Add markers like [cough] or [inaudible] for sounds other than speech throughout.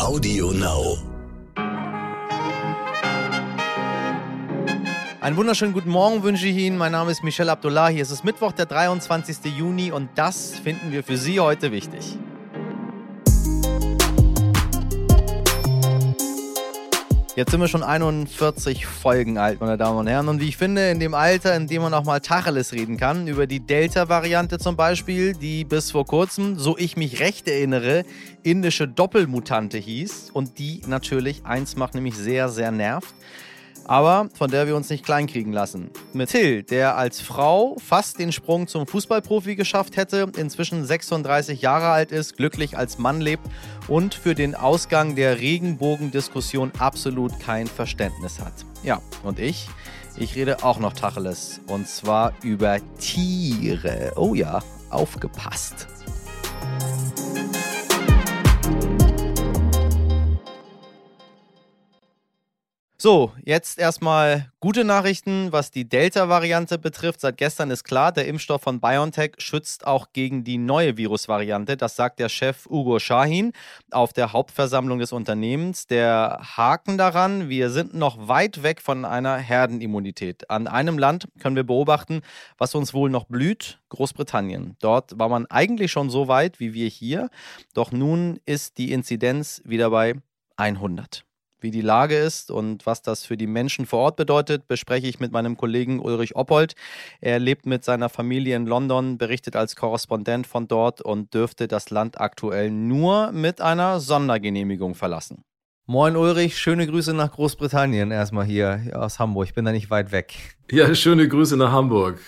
Audio Now. Einen wunderschönen guten Morgen wünsche ich Ihnen. Mein Name ist Michel Abdullahi. Es ist Mittwoch, der 23. Juni und das finden wir für Sie heute wichtig. Jetzt sind wir schon 41 Folgen alt, meine Damen und Herren. Und wie ich finde, in dem Alter, in dem man auch mal Tacheles reden kann, über die Delta-Variante zum Beispiel, die bis vor kurzem, so ich mich recht erinnere, indische Doppelmutante hieß und die natürlich eins macht, nämlich sehr, sehr nervt aber von der wir uns nicht kleinkriegen lassen. Mit Till, der als Frau fast den Sprung zum Fußballprofi geschafft hätte, inzwischen 36 Jahre alt ist, glücklich als Mann lebt und für den Ausgang der Regenbogendiskussion absolut kein Verständnis hat. Ja, und ich? Ich rede auch noch Tacheles. Und zwar über Tiere. Oh ja, aufgepasst. So, jetzt erstmal gute Nachrichten, was die Delta-Variante betrifft. Seit gestern ist klar, der Impfstoff von BioNTech schützt auch gegen die neue Virusvariante. Das sagt der Chef Ugo Shahin auf der Hauptversammlung des Unternehmens. Der Haken daran, wir sind noch weit weg von einer Herdenimmunität. An einem Land können wir beobachten, was uns wohl noch blüht, Großbritannien. Dort war man eigentlich schon so weit wie wir hier, doch nun ist die Inzidenz wieder bei 100. Wie die Lage ist und was das für die Menschen vor Ort bedeutet, bespreche ich mit meinem Kollegen Ulrich Oppold. Er lebt mit seiner Familie in London, berichtet als Korrespondent von dort und dürfte das Land aktuell nur mit einer Sondergenehmigung verlassen. Moin Ulrich, schöne Grüße nach Großbritannien erstmal hier aus Hamburg. Ich bin da nicht weit weg. Ja, schöne Grüße nach Hamburg.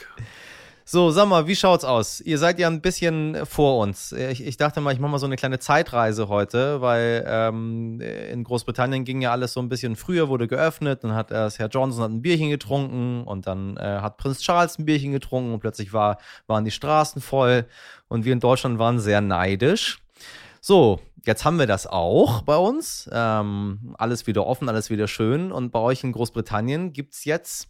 So, sag mal, wie schaut's aus? Ihr seid ja ein bisschen vor uns. Ich, ich dachte mal, ich mache mal so eine kleine Zeitreise heute, weil ähm, in Großbritannien ging ja alles so ein bisschen früher, wurde geöffnet, dann hat erst Herr Johnson hat ein Bierchen getrunken und dann äh, hat Prinz Charles ein Bierchen getrunken und plötzlich war, waren die Straßen voll und wir in Deutschland waren sehr neidisch. So, jetzt haben wir das auch bei uns. Ähm, alles wieder offen, alles wieder schön. Und bei euch in Großbritannien gibt's jetzt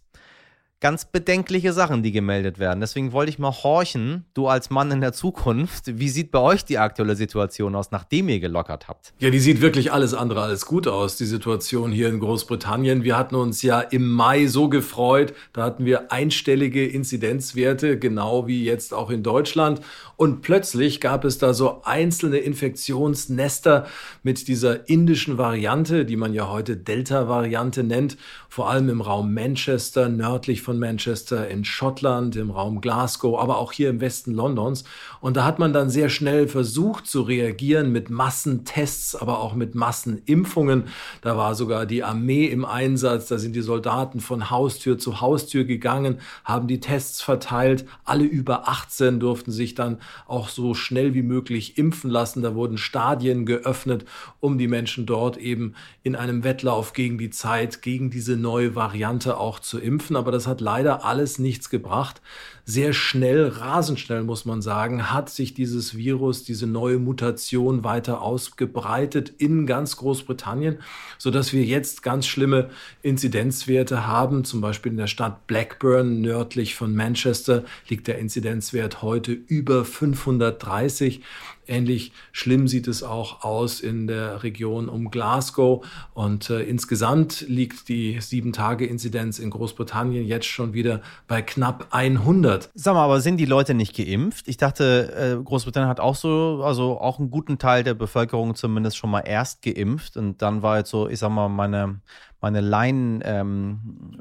ganz bedenkliche Sachen, die gemeldet werden. Deswegen wollte ich mal horchen, du als Mann in der Zukunft, wie sieht bei euch die aktuelle Situation aus, nachdem ihr gelockert habt? Ja, die sieht wirklich alles andere als gut aus, die Situation hier in Großbritannien. Wir hatten uns ja im Mai so gefreut, da hatten wir einstellige Inzidenzwerte, genau wie jetzt auch in Deutschland. Und plötzlich gab es da so einzelne Infektionsnester mit dieser indischen Variante, die man ja heute Delta-Variante nennt, vor allem im Raum Manchester, nördlich von Manchester, in Schottland, im Raum Glasgow, aber auch hier im Westen Londons. Und da hat man dann sehr schnell versucht zu reagieren mit Massentests, aber auch mit Massenimpfungen. Da war sogar die Armee im Einsatz, da sind die Soldaten von Haustür zu Haustür gegangen, haben die Tests verteilt. Alle über 18 durften sich dann auch so schnell wie möglich impfen lassen. Da wurden Stadien geöffnet, um die Menschen dort eben in einem Wettlauf gegen die Zeit, gegen diese neue Variante auch zu impfen. Aber das hat leider alles nichts gebracht. Sehr schnell, rasend schnell muss man sagen, hat sich dieses Virus, diese neue Mutation weiter ausgebreitet in ganz Großbritannien, so dass wir jetzt ganz schlimme Inzidenzwerte haben. Zum Beispiel in der Stadt Blackburn nördlich von Manchester liegt der Inzidenzwert heute über 530. Ähnlich schlimm sieht es auch aus in der Region um Glasgow. Und äh, insgesamt liegt die Sieben-Tage-Inzidenz in Großbritannien jetzt schon wieder bei knapp 100. Sag mal, aber sind die Leute nicht geimpft? Ich dachte, äh, Großbritannien hat auch so, also auch einen guten Teil der Bevölkerung zumindest schon mal erst geimpft. Und dann war jetzt so, ich sag mal, meine, meine Laien ähm,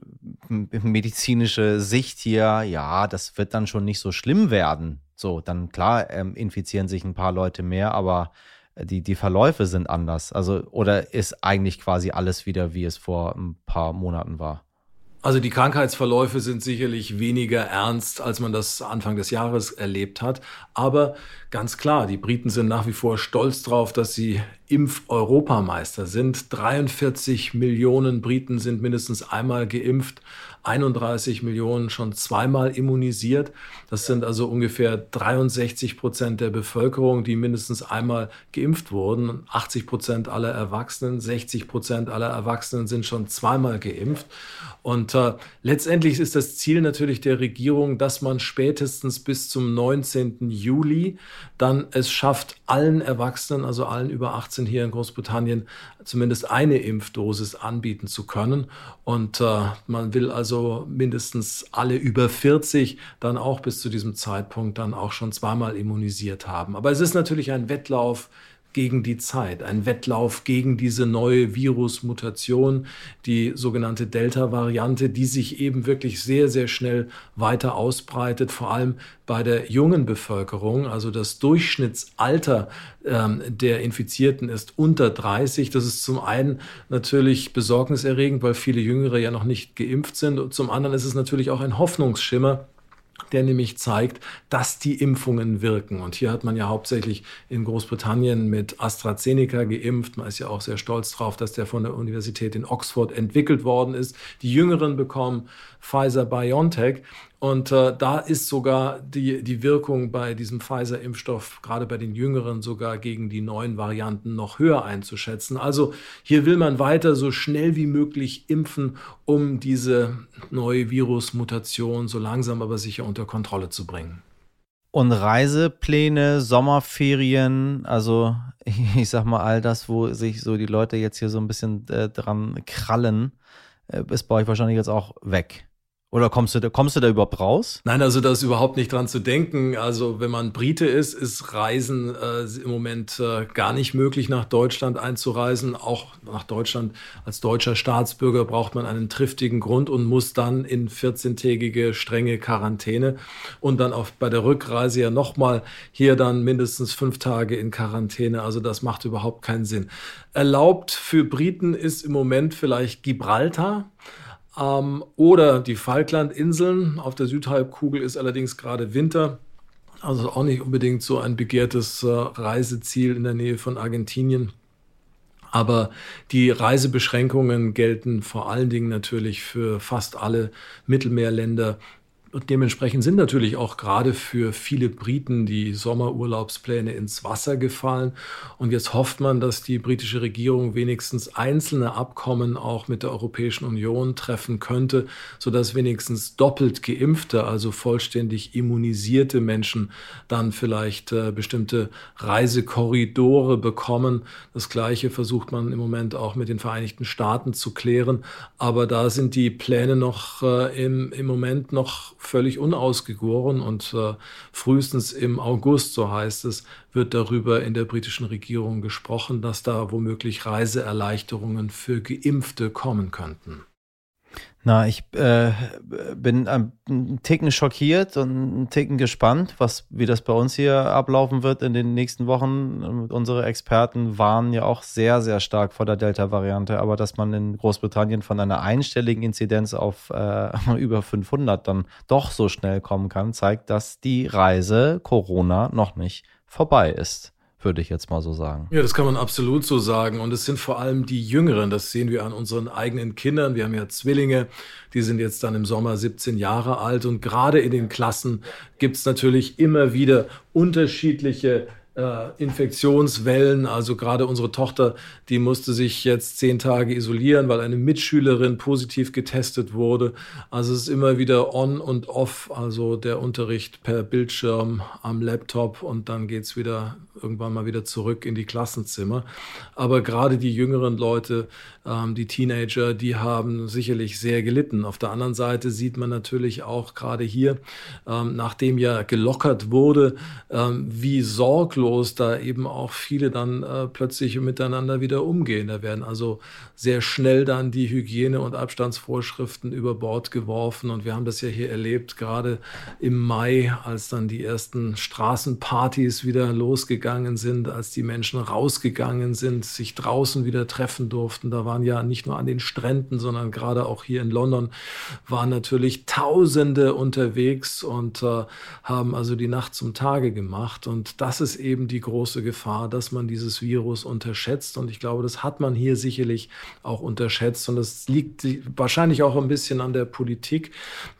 Sicht hier, ja, das wird dann schon nicht so schlimm werden. So, dann klar ähm, infizieren sich ein paar Leute mehr, aber äh, die, die Verläufe sind anders. Also, oder ist eigentlich quasi alles wieder, wie es vor ein paar Monaten war? Also die Krankheitsverläufe sind sicherlich weniger ernst, als man das Anfang des Jahres erlebt hat. Aber ganz klar, die Briten sind nach wie vor stolz drauf, dass sie Impf-Europameister sind. 43 Millionen Briten sind mindestens einmal geimpft. 31 Millionen schon zweimal immunisiert. Das sind also ungefähr 63 Prozent der Bevölkerung, die mindestens einmal geimpft wurden. 80 Prozent aller Erwachsenen, 60 Prozent aller Erwachsenen sind schon zweimal geimpft. Und äh, letztendlich ist das Ziel natürlich der Regierung, dass man spätestens bis zum 19. Juli dann es schafft, allen Erwachsenen, also allen über 18 18 hier in Großbritannien zumindest eine Impfdosis anbieten zu können. Und äh, man will also mindestens alle über 40 dann auch bis zu diesem Zeitpunkt dann auch schon zweimal immunisiert haben. Aber es ist natürlich ein Wettlauf gegen die Zeit, ein Wettlauf gegen diese neue Virusmutation, die sogenannte Delta-Variante, die sich eben wirklich sehr, sehr schnell weiter ausbreitet, vor allem bei der jungen Bevölkerung. Also das Durchschnittsalter ähm, der Infizierten ist unter 30. Das ist zum einen natürlich besorgniserregend, weil viele Jüngere ja noch nicht geimpft sind. Und zum anderen ist es natürlich auch ein Hoffnungsschimmer, der nämlich zeigt, dass die Impfungen wirken. Und hier hat man ja hauptsächlich in Großbritannien mit AstraZeneca geimpft. Man ist ja auch sehr stolz drauf, dass der von der Universität in Oxford entwickelt worden ist. Die Jüngeren bekommen Pfizer BioNTech. Und äh, da ist sogar die, die Wirkung bei diesem Pfizer-Impfstoff, gerade bei den Jüngeren, sogar gegen die neuen Varianten noch höher einzuschätzen. Also hier will man weiter so schnell wie möglich impfen, um diese neue Virusmutation so langsam aber sicher unter Kontrolle zu bringen. Und Reisepläne, Sommerferien, also [laughs] ich sag mal all das, wo sich so die Leute jetzt hier so ein bisschen äh, dran krallen, äh, ist bei euch wahrscheinlich jetzt auch weg. Oder kommst du, da, kommst du da überhaupt raus? Nein, also da ist überhaupt nicht dran zu denken. Also wenn man Brite ist, ist Reisen äh, im Moment äh, gar nicht möglich, nach Deutschland einzureisen. Auch nach Deutschland als deutscher Staatsbürger braucht man einen triftigen Grund und muss dann in 14-tägige strenge Quarantäne und dann auch bei der Rückreise ja nochmal hier dann mindestens fünf Tage in Quarantäne. Also das macht überhaupt keinen Sinn. Erlaubt für Briten ist im Moment vielleicht Gibraltar. Ähm, oder die Falklandinseln. Auf der Südhalbkugel ist allerdings gerade Winter. Also auch nicht unbedingt so ein begehrtes äh, Reiseziel in der Nähe von Argentinien. Aber die Reisebeschränkungen gelten vor allen Dingen natürlich für fast alle Mittelmeerländer und dementsprechend sind natürlich auch gerade für viele Briten die Sommerurlaubspläne ins Wasser gefallen. Und jetzt hofft man, dass die britische Regierung wenigstens einzelne Abkommen auch mit der Europäischen Union treffen könnte, sodass wenigstens doppelt geimpfte, also vollständig immunisierte Menschen dann vielleicht äh, bestimmte Reisekorridore bekommen. Das Gleiche versucht man im Moment auch mit den Vereinigten Staaten zu klären. Aber da sind die Pläne noch äh, im, im Moment noch völlig unausgegoren und äh, frühestens im August, so heißt es, wird darüber in der britischen Regierung gesprochen, dass da womöglich Reiseerleichterungen für Geimpfte kommen könnten. Na, ich äh, bin ein Ticken schockiert und ein Ticken gespannt, was, wie das bei uns hier ablaufen wird in den nächsten Wochen. Unsere Experten warnen ja auch sehr, sehr stark vor der Delta-Variante, aber dass man in Großbritannien von einer einstelligen Inzidenz auf äh, [laughs] über 500 dann doch so schnell kommen kann, zeigt, dass die Reise Corona noch nicht vorbei ist würde ich jetzt mal so sagen. Ja, das kann man absolut so sagen. Und es sind vor allem die Jüngeren. Das sehen wir an unseren eigenen Kindern. Wir haben ja Zwillinge, die sind jetzt dann im Sommer 17 Jahre alt. Und gerade in den Klassen gibt es natürlich immer wieder unterschiedliche Infektionswellen. Also gerade unsere Tochter, die musste sich jetzt zehn Tage isolieren, weil eine Mitschülerin positiv getestet wurde. Also es ist immer wieder on und off, also der Unterricht per Bildschirm am Laptop und dann geht's wieder irgendwann mal wieder zurück in die Klassenzimmer. Aber gerade die jüngeren Leute, ähm, die Teenager, die haben sicherlich sehr gelitten. Auf der anderen Seite sieht man natürlich auch gerade hier, ähm, nachdem ja gelockert wurde, ähm, wie sorglos sorglos da eben auch viele dann äh, plötzlich miteinander wieder umgehen. Da werden also sehr schnell dann die Hygiene- und Abstandsvorschriften über Bord geworfen. Und wir haben das ja hier erlebt, gerade im Mai, als dann die ersten Straßenpartys wieder losgegangen sind, als die Menschen rausgegangen sind, sich draußen wieder treffen durften. Da waren ja nicht nur an den Stränden, sondern gerade auch hier in London waren natürlich Tausende unterwegs und äh, haben also die Nacht zum Tage gemacht. Und das ist eben eben die große Gefahr, dass man dieses Virus unterschätzt. Und ich glaube, das hat man hier sicherlich auch unterschätzt. Und das liegt wahrscheinlich auch ein bisschen an der Politik.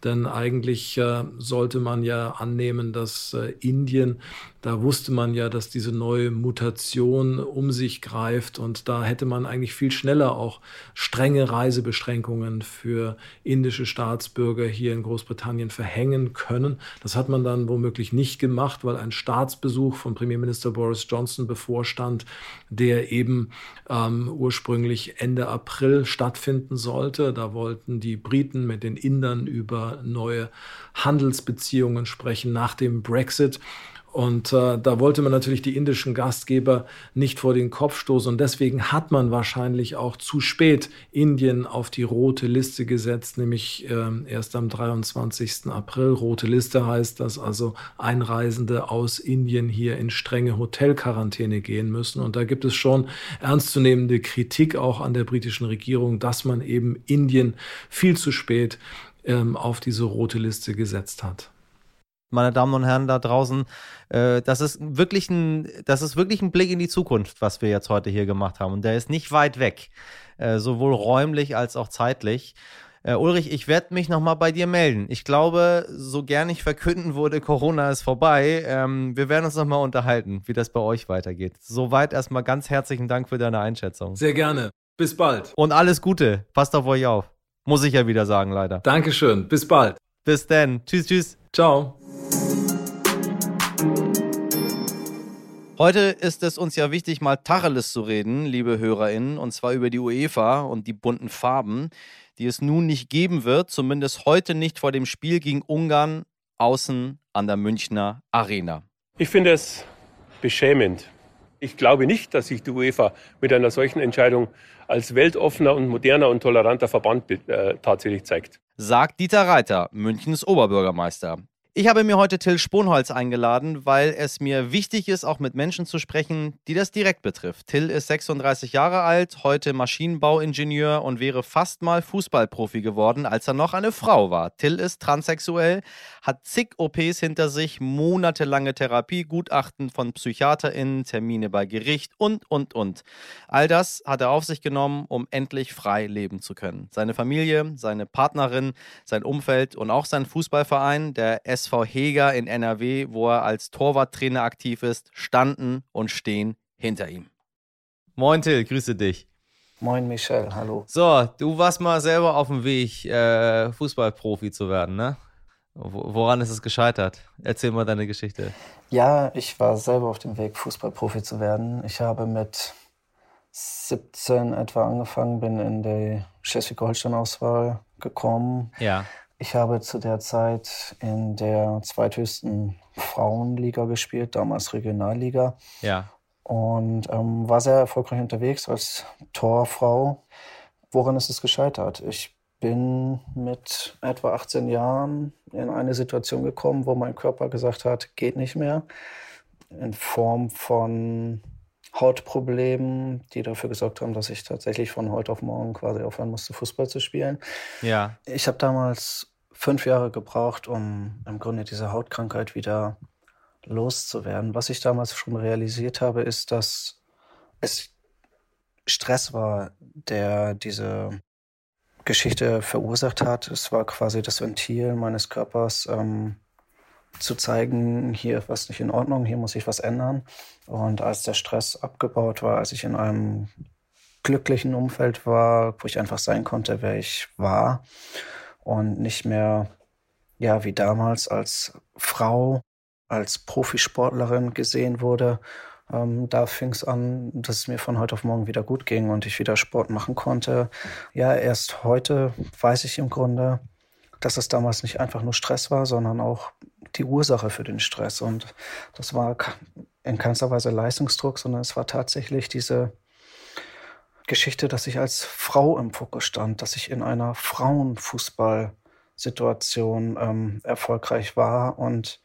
Denn eigentlich äh, sollte man ja annehmen, dass äh, Indien Da wusste man ja, dass diese neue Mutation um sich greift und da hätte man eigentlich viel schneller auch strenge Reisebeschränkungen für indische Staatsbürger hier in Großbritannien verhängen können. Das hat man dann womöglich nicht gemacht, weil ein Staatsbesuch von Premierminister Boris Johnson bevorstand, der eben ähm, ursprünglich Ende April stattfinden sollte. Da wollten die Briten mit den Indern über neue Handelsbeziehungen sprechen nach dem Brexit. Und äh, da wollte man natürlich die indischen Gastgeber nicht vor den Kopf stoßen. Und deswegen hat man wahrscheinlich auch zu spät Indien auf die rote Liste gesetzt, nämlich äh, erst am 23. April. Rote Liste heißt, dass also Einreisende aus Indien hier in strenge Hotelquarantäne gehen müssen. Und da gibt es schon ernstzunehmende Kritik auch an der britischen Regierung, dass man eben Indien viel zu spät ähm, auf diese rote Liste gesetzt hat meine Damen und Herren da draußen, äh, das ist wirklich ein, das ist wirklich ein Blick in die Zukunft, was wir jetzt heute hier gemacht haben. Und der ist nicht weit weg, äh, sowohl räumlich als auch zeitlich. Äh, Ulrich, ich werde mich nochmal bei dir melden. Ich glaube, so gern ich verkünden wurde, Corona ist vorbei. Ähm, wir werden uns nochmal unterhalten, wie das bei euch weitergeht. Soweit erstmal ganz herzlichen Dank für deine Einschätzung. Sehr gerne. Bis bald. Und alles Gute. Passt auf euch auf. Muss ich ja wieder sagen, leider. Dankeschön. Bis bald. Bis dann. Tschüss, tschüss. Ciao. Heute ist es uns ja wichtig, mal Tacheles zu reden, liebe HörerInnen, und zwar über die UEFA und die bunten Farben, die es nun nicht geben wird, zumindest heute nicht vor dem Spiel gegen Ungarn außen an der Münchner Arena. Ich finde es beschämend. Ich glaube nicht, dass sich die UEFA mit einer solchen Entscheidung als weltoffener und moderner und toleranter Verband äh, tatsächlich zeigt. Sagt Dieter Reiter, Münchens Oberbürgermeister. Ich habe mir heute Till Sponholz eingeladen, weil es mir wichtig ist, auch mit Menschen zu sprechen, die das direkt betrifft. Till ist 36 Jahre alt, heute Maschinenbauingenieur und wäre fast mal Fußballprofi geworden, als er noch eine Frau war. Till ist transsexuell, hat zig OPs hinter sich, monatelange Therapie, Gutachten von PsychiaterInnen, Termine bei Gericht und, und, und. All das hat er auf sich genommen, um endlich frei leben zu können. Seine Familie, seine Partnerin, sein Umfeld und auch sein Fußballverein, der S SV Heger in NRW, wo er als Torwarttrainer aktiv ist, standen und stehen hinter ihm. Moin Till, grüße dich. Moin Michel, hallo. So, du warst mal selber auf dem Weg, äh, Fußballprofi zu werden, ne? Woran ist es gescheitert? Erzähl mal deine Geschichte. Ja, ich war selber auf dem Weg, Fußballprofi zu werden. Ich habe mit 17 etwa angefangen, bin in die Schleswig-Holstein-Auswahl gekommen. Ja. Ich habe zu der Zeit in der zweithöchsten Frauenliga gespielt, damals Regionalliga. Ja. Und ähm, war sehr erfolgreich unterwegs als Torfrau. Woran ist es gescheitert? Ich bin mit etwa 18 Jahren in eine Situation gekommen, wo mein Körper gesagt hat, geht nicht mehr. In Form von Hautproblemen, die dafür gesorgt haben, dass ich tatsächlich von heute auf morgen quasi aufhören musste, Fußball zu spielen. Ja. Ich habe damals fünf Jahre gebraucht, um im Grunde diese Hautkrankheit wieder loszuwerden. Was ich damals schon realisiert habe, ist, dass es Stress war, der diese Geschichte verursacht hat. Es war quasi das Ventil meines Körpers, ähm, zu zeigen, hier ist was nicht in Ordnung, hier muss ich was ändern. Und als der Stress abgebaut war, als ich in einem glücklichen Umfeld war, wo ich einfach sein konnte, wer ich war, und nicht mehr, ja, wie damals als Frau, als Profisportlerin gesehen wurde. Ähm, da fing es an, dass es mir von heute auf morgen wieder gut ging und ich wieder Sport machen konnte. Ja, erst heute weiß ich im Grunde, dass es damals nicht einfach nur Stress war, sondern auch die Ursache für den Stress. Und das war in keinster Weise Leistungsdruck, sondern es war tatsächlich diese Geschichte, dass ich als Frau im Fokus stand, dass ich in einer Frauenfußballsituation ähm, erfolgreich war und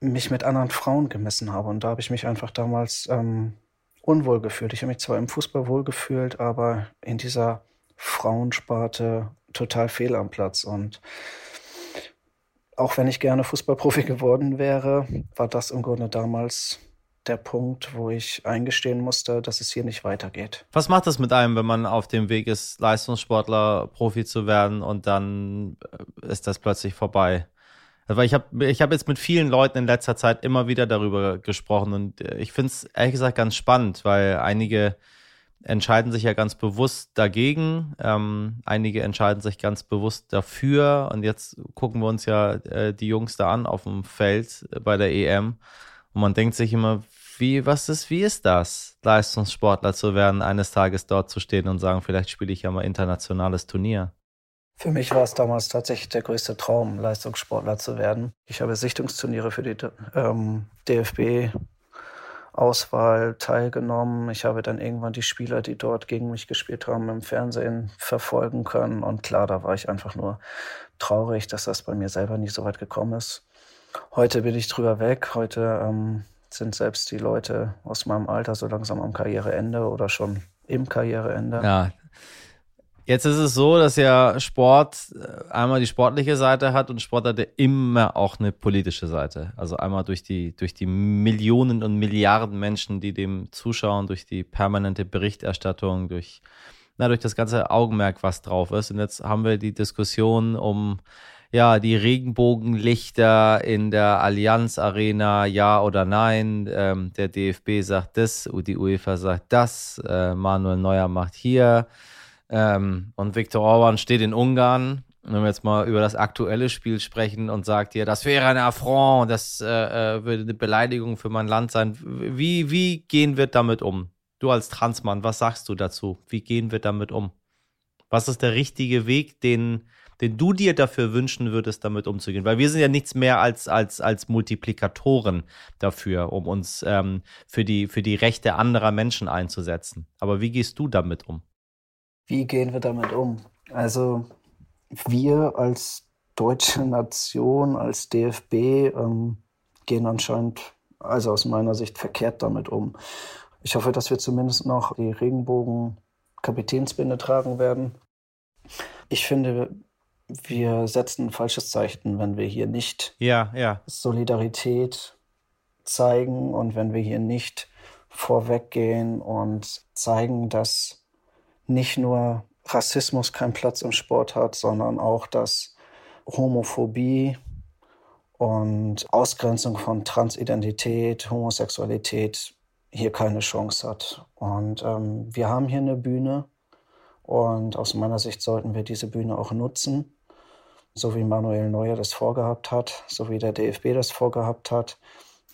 mich mit anderen Frauen gemessen habe. Und da habe ich mich einfach damals ähm, unwohl gefühlt. Ich habe mich zwar im Fußball wohl gefühlt, aber in dieser Frauensparte total fehl am Platz. Und auch wenn ich gerne Fußballprofi [laughs] geworden wäre, war das im Grunde damals der Punkt, wo ich eingestehen musste, dass es hier nicht weitergeht. Was macht das mit einem, wenn man auf dem Weg ist, Leistungssportler, Profi zu werden und dann äh, ist das plötzlich vorbei? weil ich habe ich hab jetzt mit vielen Leuten in letzter Zeit immer wieder darüber gesprochen und äh, ich finde es ehrlich gesagt ganz spannend, weil einige entscheiden sich ja ganz bewusst dagegen, ähm, einige entscheiden sich ganz bewusst dafür und jetzt gucken wir uns ja äh, die Jungs da an auf dem Feld bei der EM und man denkt sich immer, wie, was ist, wie ist das, Leistungssportler zu werden, eines Tages dort zu stehen und sagen, vielleicht spiele ich ja mal internationales Turnier? Für mich war es damals tatsächlich der größte Traum, Leistungssportler zu werden. Ich habe Sichtungsturniere für die ähm, DFB Auswahl teilgenommen. Ich habe dann irgendwann die Spieler, die dort gegen mich gespielt haben, im Fernsehen verfolgen können. Und klar, da war ich einfach nur traurig, dass das bei mir selber nicht so weit gekommen ist. Heute bin ich drüber weg. Heute ähm, sind selbst die Leute aus meinem Alter so langsam am Karriereende oder schon im Karriereende. Ja, Jetzt ist es so, dass ja Sport äh, einmal die sportliche Seite hat und Sport hat ja immer auch eine politische Seite. Also einmal durch die, durch die Millionen und Milliarden Menschen, die dem zuschauen, durch die permanente Berichterstattung, durch, na, durch das ganze Augenmerk, was drauf ist. Und jetzt haben wir die Diskussion um ja, die Regenbogenlichter in der Allianz Arena, ja oder nein. Ähm, der DFB sagt das, die UEFA sagt das, äh, Manuel Neuer macht hier. Ähm, und Viktor Orban steht in Ungarn, wenn wir jetzt mal über das aktuelle Spiel sprechen und sagt hier, das wäre ein Affront, das äh, äh, würde eine Beleidigung für mein Land sein. Wie, wie gehen wir damit um? Du als Transmann, was sagst du dazu? Wie gehen wir damit um? Was ist der richtige Weg, den, den du dir dafür wünschen würdest, damit umzugehen? Weil wir sind ja nichts mehr als, als, als Multiplikatoren dafür, um uns ähm, für, die, für die Rechte anderer Menschen einzusetzen. Aber wie gehst du damit um? Wie gehen wir damit um? Also wir als deutsche Nation, als DFB ähm, gehen anscheinend, also aus meiner Sicht, verkehrt damit um. Ich hoffe, dass wir zumindest noch die Regenbogen-Kapitänsbinde tragen werden. Ich finde, wir setzen ein falsches Zeichen, wenn wir hier nicht ja, ja. Solidarität zeigen und wenn wir hier nicht vorweggehen und zeigen, dass nicht nur Rassismus keinen Platz im Sport hat, sondern auch, dass Homophobie und Ausgrenzung von Transidentität, Homosexualität hier keine Chance hat. Und ähm, wir haben hier eine Bühne und aus meiner Sicht sollten wir diese Bühne auch nutzen, so wie Manuel Neuer das vorgehabt hat, so wie der DFB das vorgehabt hat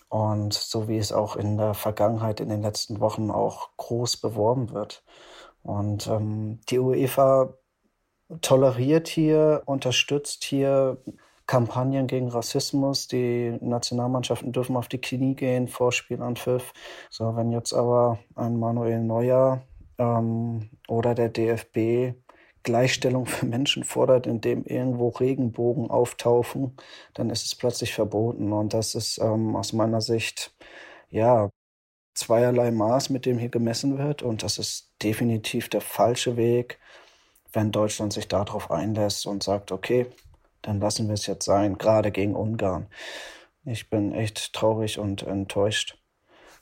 und so wie es auch in der Vergangenheit in den letzten Wochen auch groß beworben wird. Und ähm, die UEFA toleriert hier, unterstützt hier Kampagnen gegen Rassismus. Die Nationalmannschaften dürfen auf die Knie gehen vor Spielanpfiff. So, wenn jetzt aber ein Manuel Neuer ähm, oder der DFB Gleichstellung für Menschen fordert, indem irgendwo Regenbogen auftauchen, dann ist es plötzlich verboten. Und das ist ähm, aus meiner Sicht ja zweierlei Maß, mit dem hier gemessen wird. Und das ist definitiv der falsche Weg, wenn Deutschland sich darauf einlässt und sagt, okay, dann lassen wir es jetzt sein, gerade gegen Ungarn. Ich bin echt traurig und enttäuscht,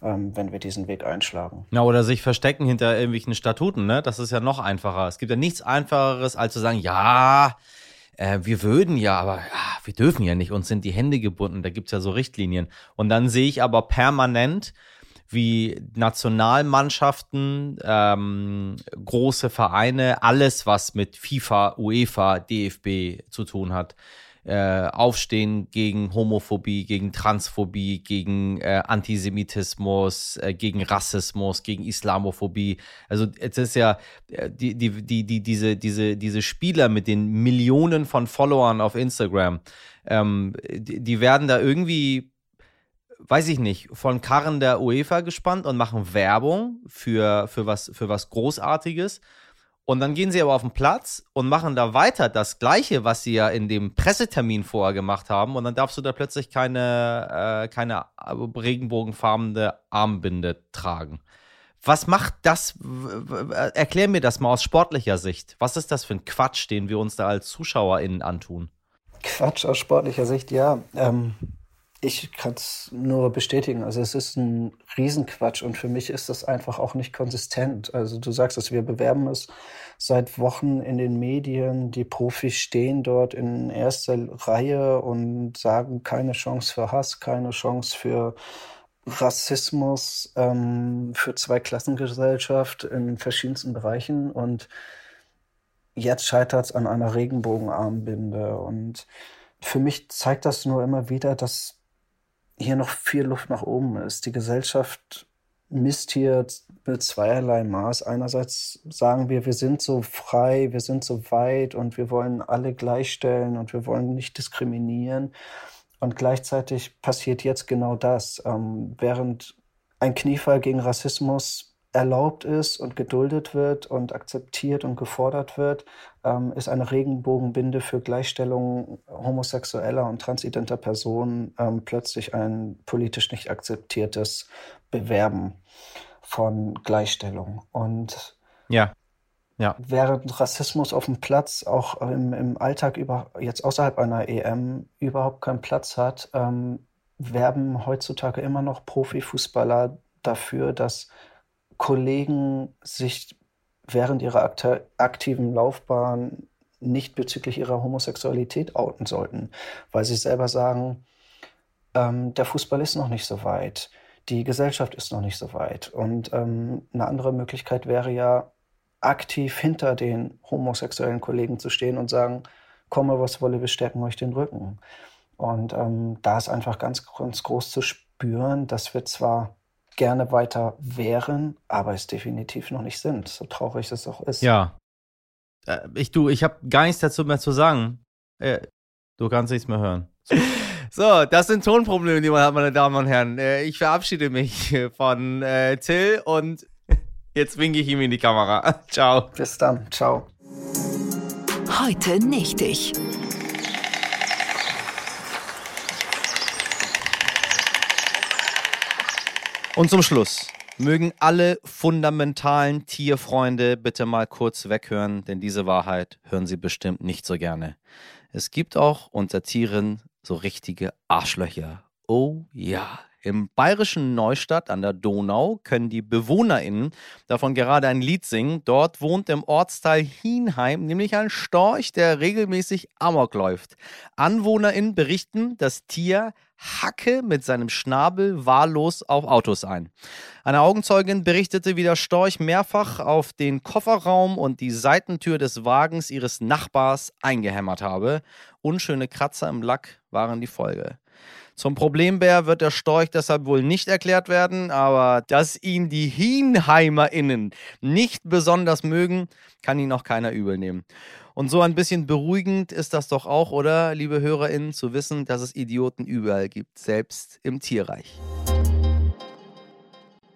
ähm, wenn wir diesen Weg einschlagen. Na, oder sich verstecken hinter irgendwelchen Statuten, ne? Das ist ja noch einfacher. Es gibt ja nichts Einfacheres, als zu sagen, ja, äh, wir würden ja, aber ja, wir dürfen ja nicht, uns sind die Hände gebunden, da gibt es ja so Richtlinien. Und dann sehe ich aber permanent, wie Nationalmannschaften, ähm, große Vereine, alles, was mit FIFA, UEFA, DFB zu tun hat, äh, aufstehen gegen Homophobie, gegen Transphobie, gegen äh, Antisemitismus, äh, gegen Rassismus, gegen Islamophobie. Also es ist ja äh, die, die, die, die, diese, diese, diese Spieler mit den Millionen von Followern auf Instagram, ähm, die, die werden da irgendwie weiß ich nicht, von Karren der UEFA gespannt und machen Werbung für, für, was, für was Großartiges. Und dann gehen sie aber auf den Platz und machen da weiter das Gleiche, was sie ja in dem Pressetermin vorher gemacht haben. Und dann darfst du da plötzlich keine, äh, keine regenbogenfarbene Armbinde tragen. Was macht das? Erklär mir das mal aus sportlicher Sicht. Was ist das für ein Quatsch, den wir uns da als ZuschauerInnen antun? Quatsch aus sportlicher Sicht, ja. Ähm, Ich kann es nur bestätigen. Also es ist ein Riesenquatsch und für mich ist das einfach auch nicht konsistent. Also du sagst es, wir bewerben es seit Wochen in den Medien. Die Profis stehen dort in erster Reihe und sagen keine Chance für Hass, keine Chance für Rassismus, ähm, für Zweiklassengesellschaft in verschiedensten Bereichen und jetzt scheitert es an einer Regenbogenarmbinde und für mich zeigt das nur immer wieder, dass hier noch viel Luft nach oben ist. Die Gesellschaft misst hier mit zweierlei Maß. Einerseits sagen wir, wir sind so frei, wir sind so weit und wir wollen alle gleichstellen und wir wollen nicht diskriminieren. Und gleichzeitig passiert jetzt genau das. Ähm, während ein Kniefall gegen Rassismus erlaubt ist und geduldet wird und akzeptiert und gefordert wird, ähm, ist eine Regenbogenbinde für Gleichstellung homosexueller und transidenter Personen ähm, plötzlich ein politisch nicht akzeptiertes Bewerben von Gleichstellung. Und ja. Ja. Während Rassismus auf dem Platz auch im, im Alltag über, jetzt außerhalb einer EM überhaupt keinen Platz hat, ähm, werben heutzutage immer noch Profifußballer dafür, dass Kollegen sich während ihrer aktiven Laufbahn nicht bezüglich ihrer Homosexualität outen sollten, weil sie selber sagen, ähm, der Fußball ist noch nicht so weit, die Gesellschaft ist noch nicht so weit. Und ähm, eine andere Möglichkeit wäre ja, aktiv hinter den homosexuellen Kollegen zu stehen und sagen, komme was wolle, wir stärken euch den Rücken. Und ähm, da ist einfach ganz, ganz groß zu spüren, dass wir zwar gerne weiter wären, aber es definitiv noch nicht sind, so traurig es auch ist. Ja. Äh, ich du, ich habe gar nichts dazu mehr zu sagen. Äh, du kannst nichts mehr hören. [laughs] So, das sind Tonprobleme, die man hat, meine Damen und Herren. Äh, ich verabschiede mich [laughs] von äh, Till und [laughs] jetzt winke ich ihm in die Kamera. Ciao. Bis dann. Ciao. Heute nicht ich. Und zum Schluss mögen alle fundamentalen Tierfreunde bitte mal kurz weghören, denn diese Wahrheit hören sie bestimmt nicht so gerne. Es gibt auch unter Tieren so richtige Arschlöcher. Oh ja. Im bayerischen Neustadt an der Donau können die BewohnerInnen davon gerade ein Lied singen. Dort wohnt im Ortsteil Hienheim nämlich ein Storch, der regelmäßig Amok läuft. AnwohnerInnen berichten, das Tier hacke mit seinem Schnabel wahllos auf Autos ein. Eine Augenzeugin berichtete, wie der Storch mehrfach auf den Kofferraum und die Seitentür des Wagens ihres Nachbars eingehämmert habe. Unschöne Kratzer im Lack waren die Folge. Zum Problembär wird der Storch deshalb wohl nicht erklärt werden, aber dass ihn die HienheimerInnen nicht besonders mögen, kann ihn auch keiner übel nehmen. Und so ein bisschen beruhigend ist das doch auch, oder, liebe HörerInnen, zu wissen, dass es Idioten überall gibt, selbst im Tierreich.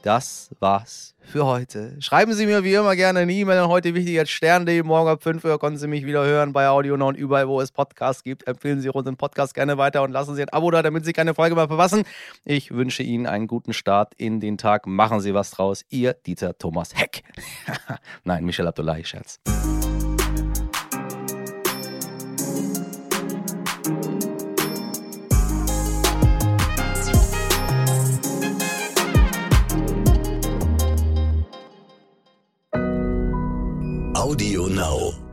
Das war's für heute. Schreiben Sie mir wie immer gerne eine E-Mail an heute wichtig als Stern.de. Morgen ab 5 Uhr können Sie mich wieder hören bei Audio und überall, wo es Podcasts gibt. Empfehlen Sie unseren Podcast gerne weiter und lassen Sie ein Abo da, damit Sie keine Folge mehr verpassen. Ich wünsche Ihnen einen guten Start in den Tag. Machen Sie was draus. Ihr Dieter Thomas Heck. [laughs] Nein, Michel Abdullahi, Scherz. Audio Now.